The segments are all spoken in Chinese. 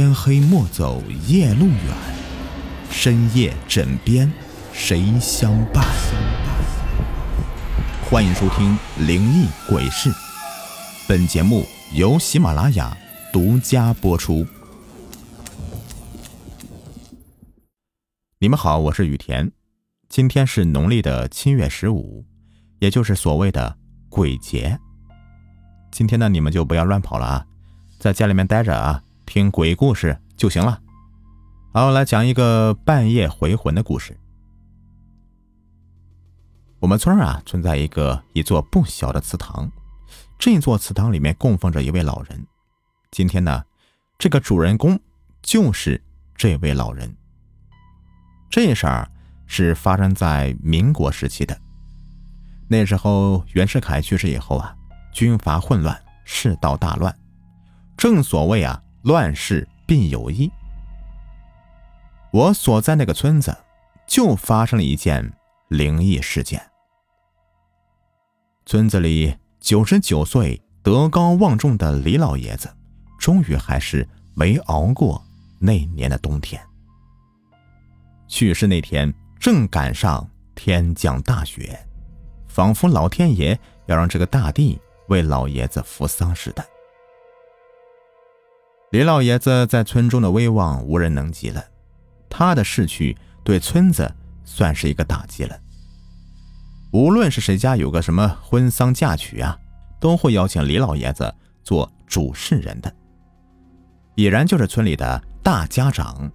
天黑莫走夜路远，深夜枕边谁相伴？欢迎收听《灵异鬼事》，本节目由喜马拉雅独家播出。你们好，我是雨田，今天是农历的七月十五，也就是所谓的鬼节。今天呢，你们就不要乱跑了啊，在家里面待着啊。听鬼故事就行了。好，来讲一个半夜回魂的故事。我们村啊，存在一个一座不小的祠堂，这座祠堂里面供奉着一位老人。今天呢，这个主人公就是这位老人。这事儿是发生在民国时期的。那时候袁世凯去世以后啊，军阀混乱，世道大乱。正所谓啊。乱世必有异。我所在那个村子，就发生了一件灵异事件。村子里九十九岁德高望重的李老爷子，终于还是没熬过那年的冬天。去世那天正赶上天降大雪，仿佛老天爷要让这个大地为老爷子扶丧似的。李老爷子在村中的威望无人能及了，他的逝去对村子算是一个打击了。无论是谁家有个什么婚丧嫁娶啊，都会邀请李老爷子做主事人的，已然就是村里的大家长。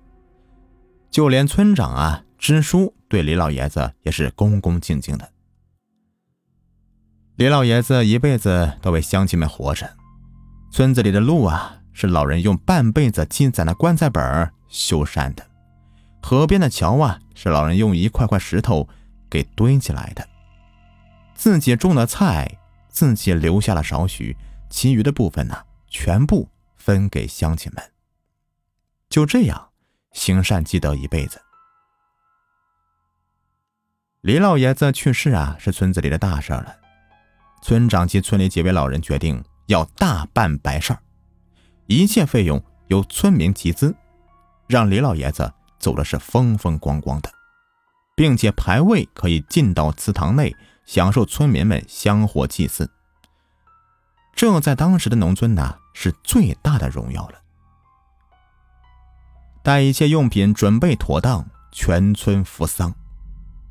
就连村长啊支书对李老爷子也是恭恭敬敬的。李老爷子一辈子都为乡亲们活着，村子里的路啊。是老人用半辈子积攒的棺材本修缮的，河边的桥啊，是老人用一块块石头给堆起来的。自己种的菜，自己留下了少许，其余的部分呢，全部分给乡亲们。就这样，行善积德一辈子。李老爷子去世啊，是村子里的大事了。村长及村里几位老人决定要大办白事儿。一切费用由村民集资，让李老爷子走的是风风光光的，并且牌位可以进到祠堂内，享受村民们香火祭祀。这在当时的农村呢，是最大的荣耀了。待一切用品准备妥当，全村扶丧，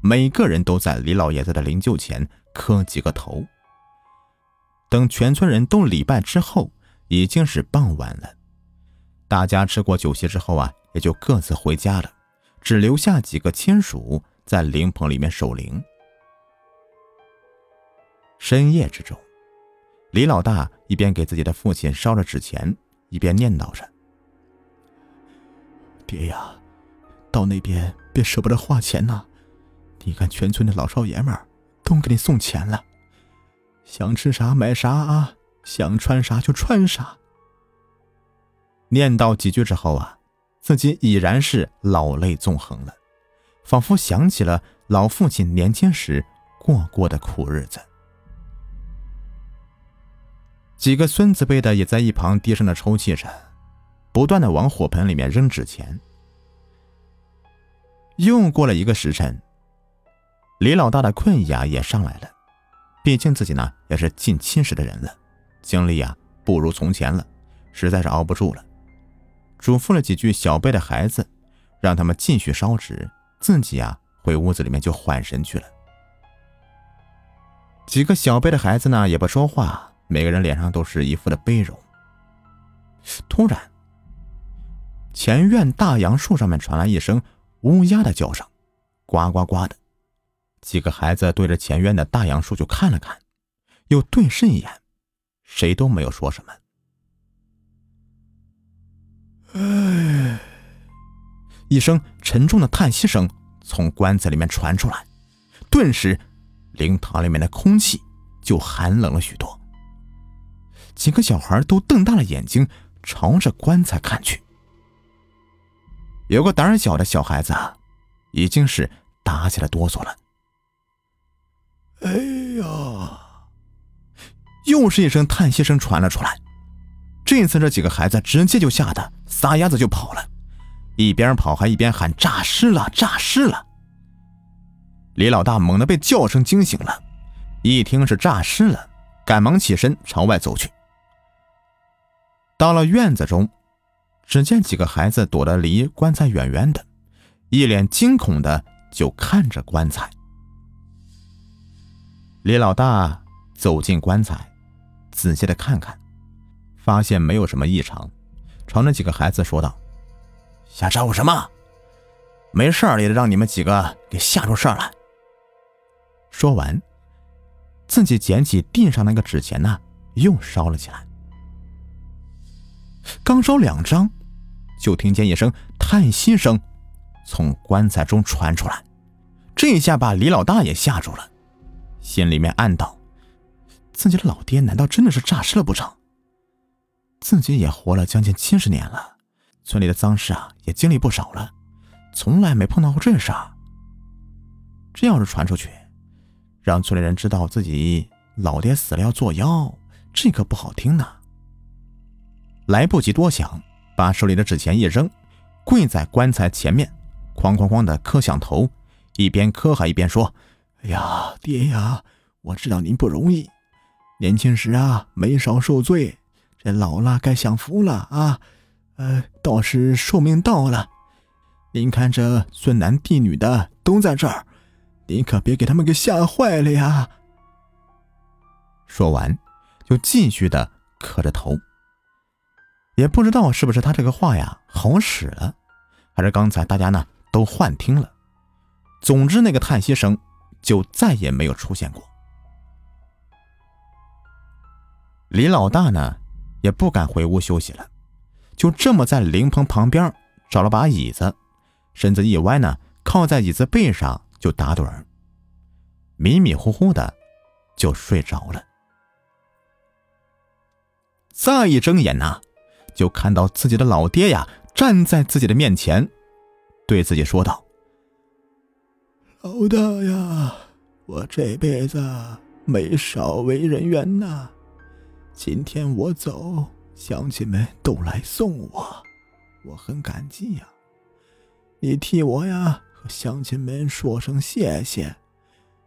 每个人都在李老爷子的灵柩前磕几个头。等全村人都礼拜之后。已经是傍晚了，大家吃过酒席之后啊，也就各自回家了，只留下几个亲属在灵棚里面守灵。深夜之中，李老大一边给自己的父亲烧着纸钱，一边念叨着：“爹呀，到那边别舍不得花钱呐！你看全村的老少爷们都给你送钱了，想吃啥买啥啊！”想穿啥就穿啥。念叨几句之后啊，自己已然是老泪纵横了，仿佛想起了老父亲年轻时过过的苦日子。几个孙子辈的也在一旁低声的抽泣着，不断的往火盆里面扔纸钱。又过了一个时辰，李老大的困意啊也上来了，毕竟自己呢也是近七十的人了。精力啊，不如从前了，实在是熬不住了。嘱咐了几句小辈的孩子，让他们继续烧纸，自己啊回屋子里面就缓神去了。几个小辈的孩子呢也不说话，每个人脸上都是一副的悲容。突然，前院大杨树上面传来一声乌鸦的叫声，呱呱呱的。几个孩子对着前院的大杨树就看了看，又对视一眼。谁都没有说什么。哎，一声沉重的叹息声从棺材里面传出来，顿时灵堂里面的空气就寒冷了许多。几个小孩都瞪大了眼睛朝着棺材看去。有个胆小的小孩子已经是打起了哆嗦了。哎呀！又是一声叹息声传了出来，这次这几个孩子直接就吓得撒丫子就跑了，一边跑还一边喊：“诈尸了，诈尸了！”李老大猛地被叫声惊醒了，一听是诈尸了，赶忙起身朝外走去。到了院子中，只见几个孩子躲得离棺材远远的，一脸惊恐的就看着棺材。李老大走进棺材，仔细的看看，发现没有什么异常，朝那几个孩子说道：“瞎招呼什么？没事儿也得让你们几个给吓出事儿来。”说完，自己捡起地上那个纸钱呢，又烧了起来。刚烧两张，就听见一声叹息声从棺材中传出来，这下把李老大也吓住了，心里面暗道：自己的老爹难道真的是诈尸了不成？自己也活了将近七十年了，村里的脏事啊也经历不少了，从来没碰到过这事儿。这要是传出去，让村里人知道自己老爹死了要做妖，这可不好听呢。来不及多想，把手里的纸钱一扔，跪在棺材前面，哐哐哐的磕响头，一边磕还一边说：“哎呀，爹呀，我知道您不容易，年轻时啊没少受罪，这老了该享福了啊。呃，倒是寿命到了，您看这孙男弟女的都在这儿，您可别给他们给吓坏了呀。”说完，就继续的磕着头。也不知道是不是他这个话呀好使了，还是刚才大家呢都幻听了。总之，那个叹息声就再也没有出现过。李老大呢也不敢回屋休息了，就这么在灵棚旁边找了把椅子，身子一歪呢，靠在椅子背上就打盹儿，迷迷糊糊的就睡着了。再一睁眼呐。就看到自己的老爹呀，站在自己的面前，对自己说道：“老大呀，我这辈子没少为人冤呐。今天我走，乡亲们都来送我，我很感激呀。你替我呀和乡亲们说声谢谢，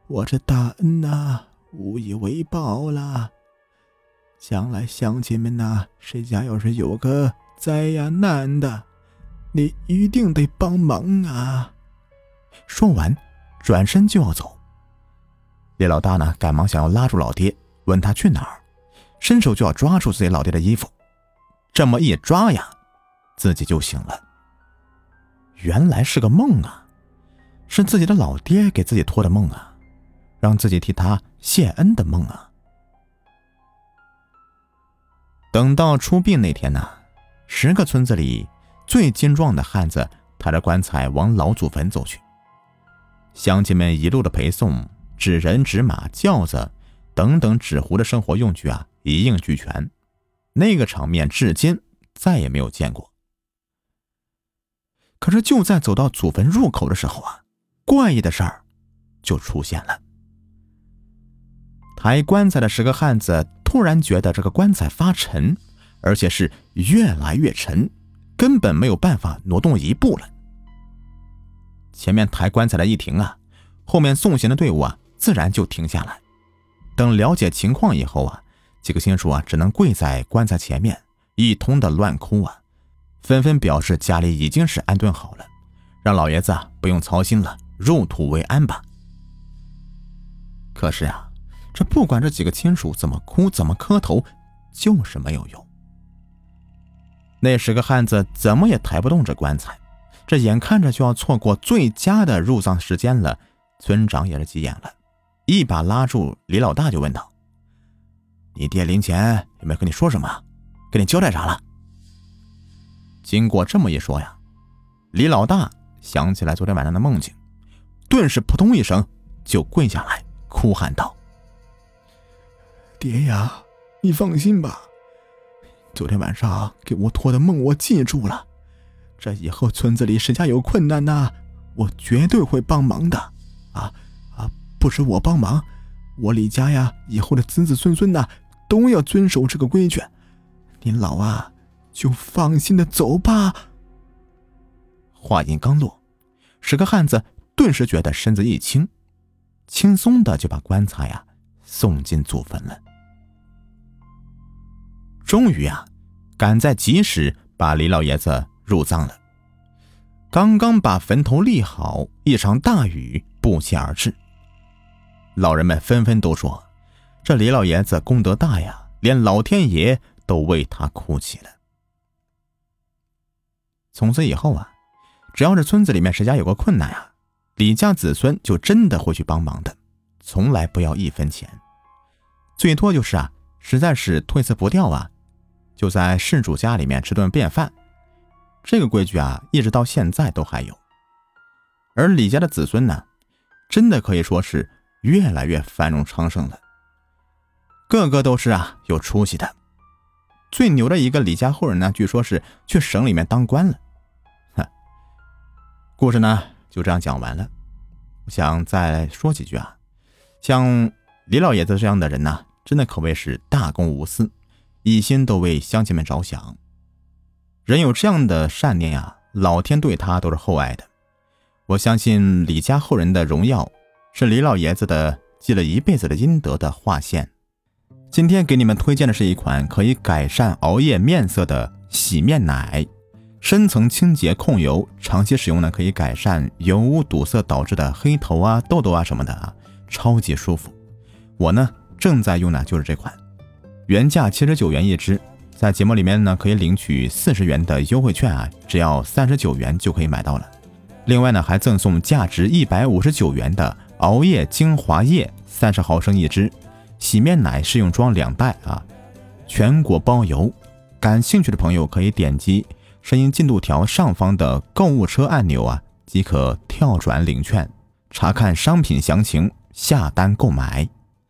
我这大恩呐，无以为报了。”将来乡亲们呐，谁家要是有个灾呀难的，你一定得帮忙啊！说完，转身就要走。李老大呢，赶忙想要拉住老爹，问他去哪儿，伸手就要抓住自己老爹的衣服。这么一抓呀，自己就醒了。原来是个梦啊，是自己的老爹给自己托的梦啊，让自己替他谢恩的梦啊。等到出殡那天呢，十个村子里最精壮的汉子抬着棺材往老祖坟走去。乡亲们一路的陪送，纸人、纸马、轿子等等纸糊的生活用具啊，一应俱全。那个场面至今再也没有见过。可是就在走到祖坟入口的时候啊，怪异的事儿就出现了。抬棺材的十个汉子。突然觉得这个棺材发沉，而且是越来越沉，根本没有办法挪动一步了。前面抬棺材的一停啊，后面送行的队伍啊自然就停下来。等了解情况以后啊，几个亲属啊只能跪在棺材前面，一通的乱哭啊，纷纷表示家里已经是安顿好了，让老爷子啊不用操心了，入土为安吧。可是啊。这不管这几个亲属怎么哭，怎么磕头，就是没有用。那十个汉子怎么也抬不动这棺材，这眼看着就要错过最佳的入葬时间了。村长也是急眼了，一把拉住李老大就问道：“你爹临前有没有跟你说什么？跟你交代啥了？”经过这么一说呀，李老大想起来昨天晚上的梦境，顿时扑通一声就跪下来，哭喊道。爹呀，你放心吧，昨天晚上给我托的梦我记住了，这以后村子里谁家有困难呐，我绝对会帮忙的。啊啊，不止我帮忙，我李家呀，以后的子子孙孙呐，都要遵守这个规矩。您老啊，就放心的走吧。话音刚落，十个汉子顿时觉得身子一轻，轻松的就把棺材呀送进祖坟了。终于啊，赶在及时把李老爷子入葬了。刚刚把坟头立好，一场大雨不期而至。老人们纷纷都说：“这李老爷子功德大呀，连老天爷都为他哭泣了。”从此以后啊，只要是村子里面谁家有个困难啊，李家子孙就真的会去帮忙的，从来不要一分钱，最多就是啊，实在是退色不掉啊，就在事主家里面吃顿便饭。这个规矩啊，一直到现在都还有。而李家的子孙呢，真的可以说是越来越繁荣昌盛了，个个都是啊有出息的。最牛的一个李家后人呢，据说是去省里面当官了。哼，故事呢就这样讲完了。我想再说几句啊，像李老爷子这样的人呢，真的可谓是大公无私，一心都为乡亲们着想。人有这样的善念呀，老天对他都是厚爱的。我相信李家后人的荣耀，是李老爷子的积了一辈子的阴德的化现。今天给你们推荐的是一款可以改善熬夜面色的洗面奶，深层清洁控油，长期使用呢可以改善油污堵塞导致的黑头啊、痘痘啊什么的啊，超级舒服。我呢正在用的就是这款，原价七十九元一支。在节目里面呢，可以领取四十元的优惠券啊，只要三十九元就可以买到了。另外呢，还赠送价值一百五十九元的熬夜精华液三十毫升一支，洗面奶试用装两袋啊，全国包邮。感兴趣的朋友可以点击声音进度条上方的购物车按钮啊，即可跳转领券，查看商品详情，下单购买。